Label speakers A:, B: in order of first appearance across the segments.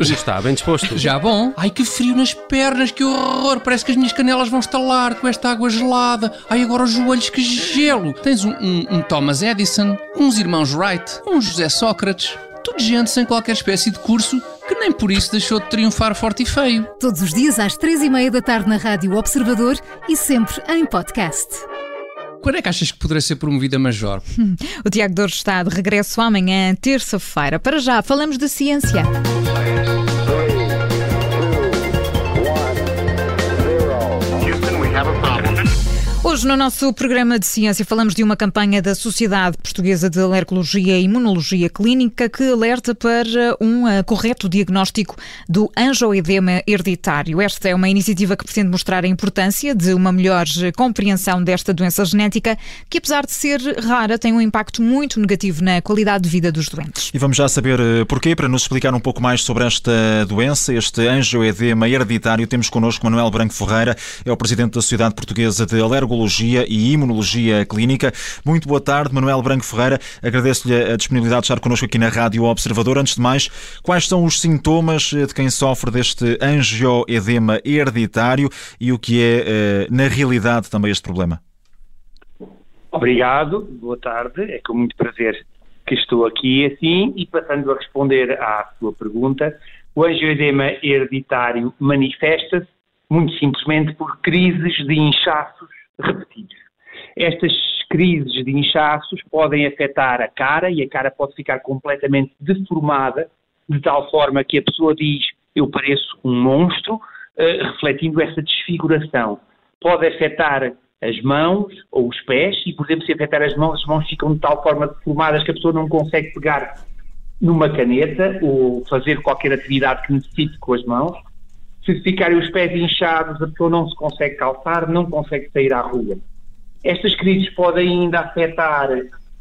A: Já está, bem disposto.
B: Já bom? Ai, que frio nas pernas, que horror! Parece que as minhas canelas vão estalar com esta água gelada. Ai, agora os joelhos, que gelo! Tens um, um, um Thomas Edison, uns irmãos Wright, um José Sócrates. Tudo gente sem qualquer espécie de curso que nem por isso deixou de triunfar forte e feio.
C: Todos os dias às três e meia da tarde na Rádio Observador e sempre em podcast.
B: Quando é que achas que poderá ser promovida Major?
D: O Tiago Dores está de regresso amanhã, terça-feira. Para já, falamos de ciência. Hoje, no nosso programa de ciência, falamos de uma campanha da Sociedade Portuguesa de Alergologia e Imunologia Clínica que alerta para um uh, correto diagnóstico do angioedema hereditário. Esta é uma iniciativa que pretende mostrar a importância de uma melhor compreensão desta doença genética, que apesar de ser rara, tem um impacto muito negativo na qualidade de vida dos doentes.
E: E vamos já saber eh, porquê, para nos explicar um pouco mais sobre esta doença, este angioedema hereditário. Temos connosco Manuel Branco Ferreira, é o presidente da Sociedade Portuguesa de Alergologia e Imunologia Clínica. Muito boa tarde, Manuel Branco Ferreira. Agradeço-lhe a disponibilidade de estar connosco aqui na Rádio Observador. Antes de mais, quais são os sintomas eh, de quem sofre deste angioedema hereditário e o que é, eh, na realidade, também este problema?
F: Obrigado, boa tarde. É com muito prazer que estou aqui assim e passando a responder à sua pergunta. O angioedema hereditário manifesta-se muito simplesmente por crises de inchaços repetidos. Estas crises de inchaços podem afetar a cara e a cara pode ficar completamente deformada, de tal forma que a pessoa diz eu pareço um monstro, eh, refletindo essa desfiguração. Pode afetar as mãos ou os pés, e por exemplo, se afetar as mãos, as mãos ficam de tal forma deformadas que a pessoa não consegue pegar numa caneta ou fazer qualquer atividade que necessite com as mãos. Se ficarem os pés inchados, a pessoa não se consegue calçar, não consegue sair à rua. Estas crises podem ainda afetar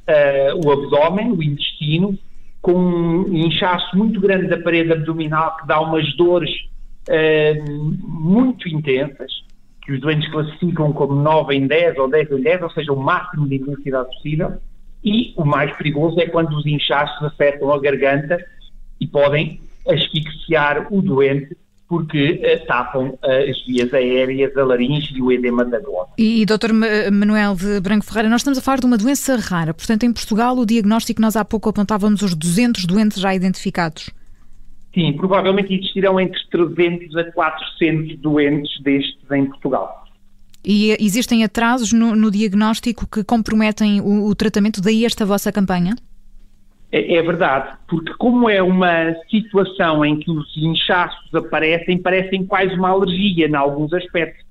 F: eh, o abdômen, o intestino, com um inchaço muito grande da parede abdominal que dá umas dores eh, muito intensas, que os doentes classificam como 9 em 10 ou 10 em 10, ou seja, o máximo de intensidade possível. E o mais perigoso é quando os inchaços afetam a garganta e podem asfixiar o doente porque eh, tapam eh, as vias aéreas, a laringe e o edema da glote.
D: E, Dr. Ma- Manuel de Branco Ferreira, nós estamos a falar de uma doença rara. Portanto, em Portugal, o diagnóstico nós há pouco apontávamos os 200 doentes já identificados.
F: Sim, provavelmente existirão entre 300 a 400 doentes destes em Portugal.
D: E eh, existem atrasos no, no diagnóstico que comprometem o, o tratamento, daí esta vossa campanha?
F: É, é verdade, porque como é uma situação em que os inchaços aparecem, parecem quase uma alergia em alguns aspectos.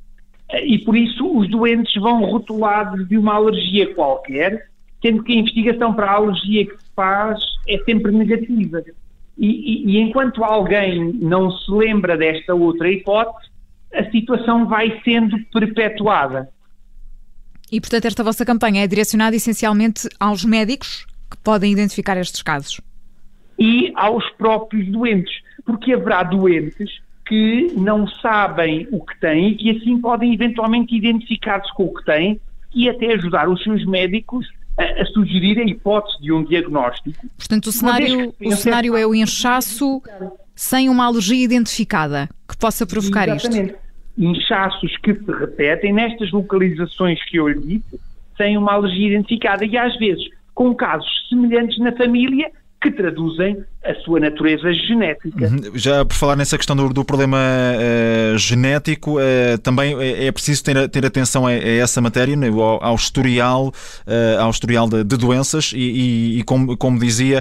F: Eh, E por isso os doentes vão rotulados de uma alergia qualquer, sendo que a investigação para a alergia que se faz é sempre negativa. E, e- e enquanto alguém não se lembra desta outra hipótese, a situação vai sendo perpetuada.
D: E, portanto, esta vossa campanha é direcionada essencialmente aos médicos que podem identificar estes casos.
F: e aos próprios doentes, porque haverá doentes que não sabem o que têm e que assim podem eventualmente identificar-se com o que têm e até ajudar os seus médicos a, a sugerir a hipótese de um diagnóstico.
D: Portanto, o cenário, o cenário é o inchaço sem uma alergia identificada que possa provocar isto.
F: Exatamente. Inchaços que se repetem nestas localizações que eu lhe disse, sem uma alergia identificada e às vezes com casos semelhantes na família que traduzem a sua natureza genética.
E: Já por falar nessa questão do, do problema eh, genético, eh, também é, é preciso ter, ter atenção a, a essa matéria, né, ao, ao historial, eh, ao historial de, de doenças e, e- e como, como dizia,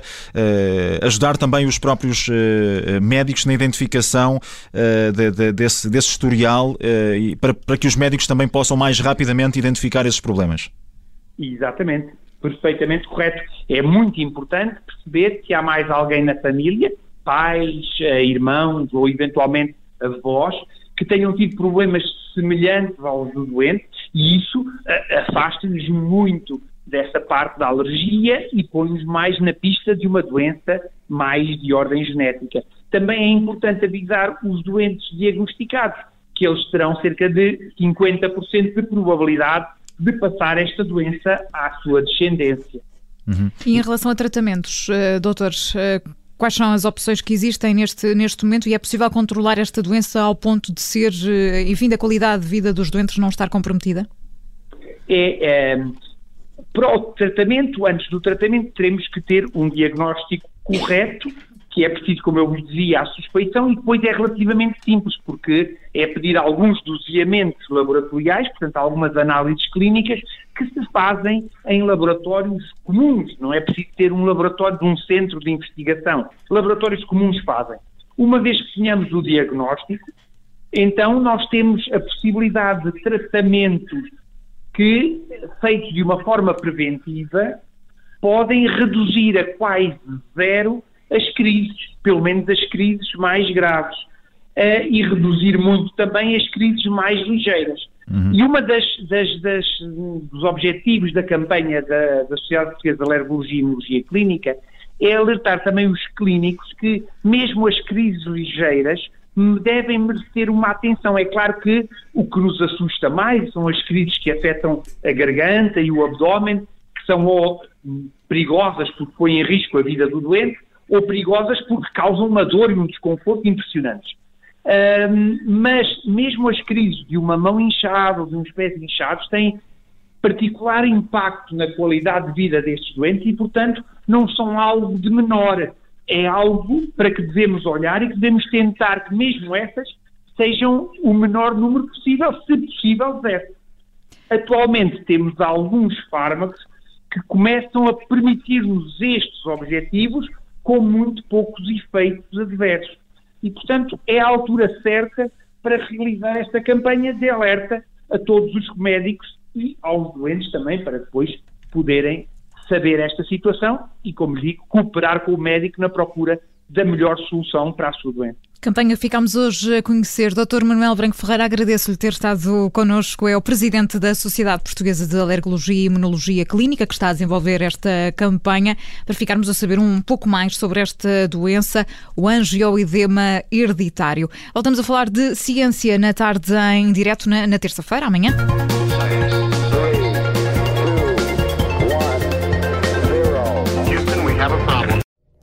E: ajudar também os próprios médicos na identificação de- de- desse, desse historial para, para que os médicos também possam mais rapidamente identificar esses problemas.
F: Exatamente, perfeitamente correto. É muito importante perceber que há mais alguém na família, pais, eh, irmãos ou eventualmente avós, que tenham tido problemas semelhantes aos do doente e isso eh, afasta-nos muito dessa parte da alergia e põe-nos mais na pista de uma doença mais de ordem genética. Também é importante avisar os doentes diagnosticados que eles terão cerca de 50% de probabilidade de passar esta doença à sua descendência.
D: E em relação a tratamentos, eh, doutores, eh, quais são as opções que existem neste, neste momento e é possível controlar esta doença ao ponto de ser, eh, enfim, da qualidade de vida dos doentes não estar comprometida?
F: É, é, para o tratamento, antes do tratamento, teremos que ter um diagnóstico correto que é preciso, como eu vos dizia, a suspeição e depois é relativamente simples, porque é pedir alguns doseamentos laboratoriais, portanto, algumas análises clínicas que se fazem em laboratórios comuns, não é preciso ter um laboratório de um centro de investigação. Laboratórios comuns fazem. Uma vez que tenhamos o diagnóstico, então nós temos a possibilidade de tratamentos que, feitos de uma forma preventiva, podem reduzir a quase zero as crises, pelo menos as crises mais graves, uh, e reduzir muito também as crises mais ligeiras. Uhum. E uma das, das, das, dos objetivos da campanha da, da Sociedade Portuguesa de Alergologia e Imunologia Clínica é alertar também os clínicos que, mesmo as crises ligeiras, devem merecer uma atenção. É claro que o que nos assusta mais são as crises que afetam a garganta e o abdômen, que são ou perigosas porque põem em risco a vida do doente, ou perigosas porque causam uma dor e um desconforto impressionantes. Um, mas mesmo as crises de uma mão inchada ou de uns pés inchados têm particular impacto na qualidade de vida destes doentes e, portanto, não são algo de menor. É algo para que devemos olhar e que devemos tentar que mesmo essas sejam o menor número possível, se possível, zero. Atualmente temos alguns fármacos que começam a permitir-nos estes objetivos com muito poucos efeitos adversos. E, portanto, é a altura certa para realizar esta campanha de alerta a todos os médicos e aos doentes também, para depois poderem saber esta situação e, como digo, cooperar com o médico na procura da melhor solução para a sua doença.
D: Campanha ficamos hoje a conhecer. Dr. Manuel Branco Ferreira, agradeço-lhe ter estado connosco. É o presidente da Sociedade Portuguesa de Alergologia e Imunologia Clínica que está a desenvolver esta campanha para ficarmos a saber um pouco mais sobre esta doença, o angioedema hereditário. Voltamos a falar de ciência na tarde em direto na, na terça-feira, amanhã.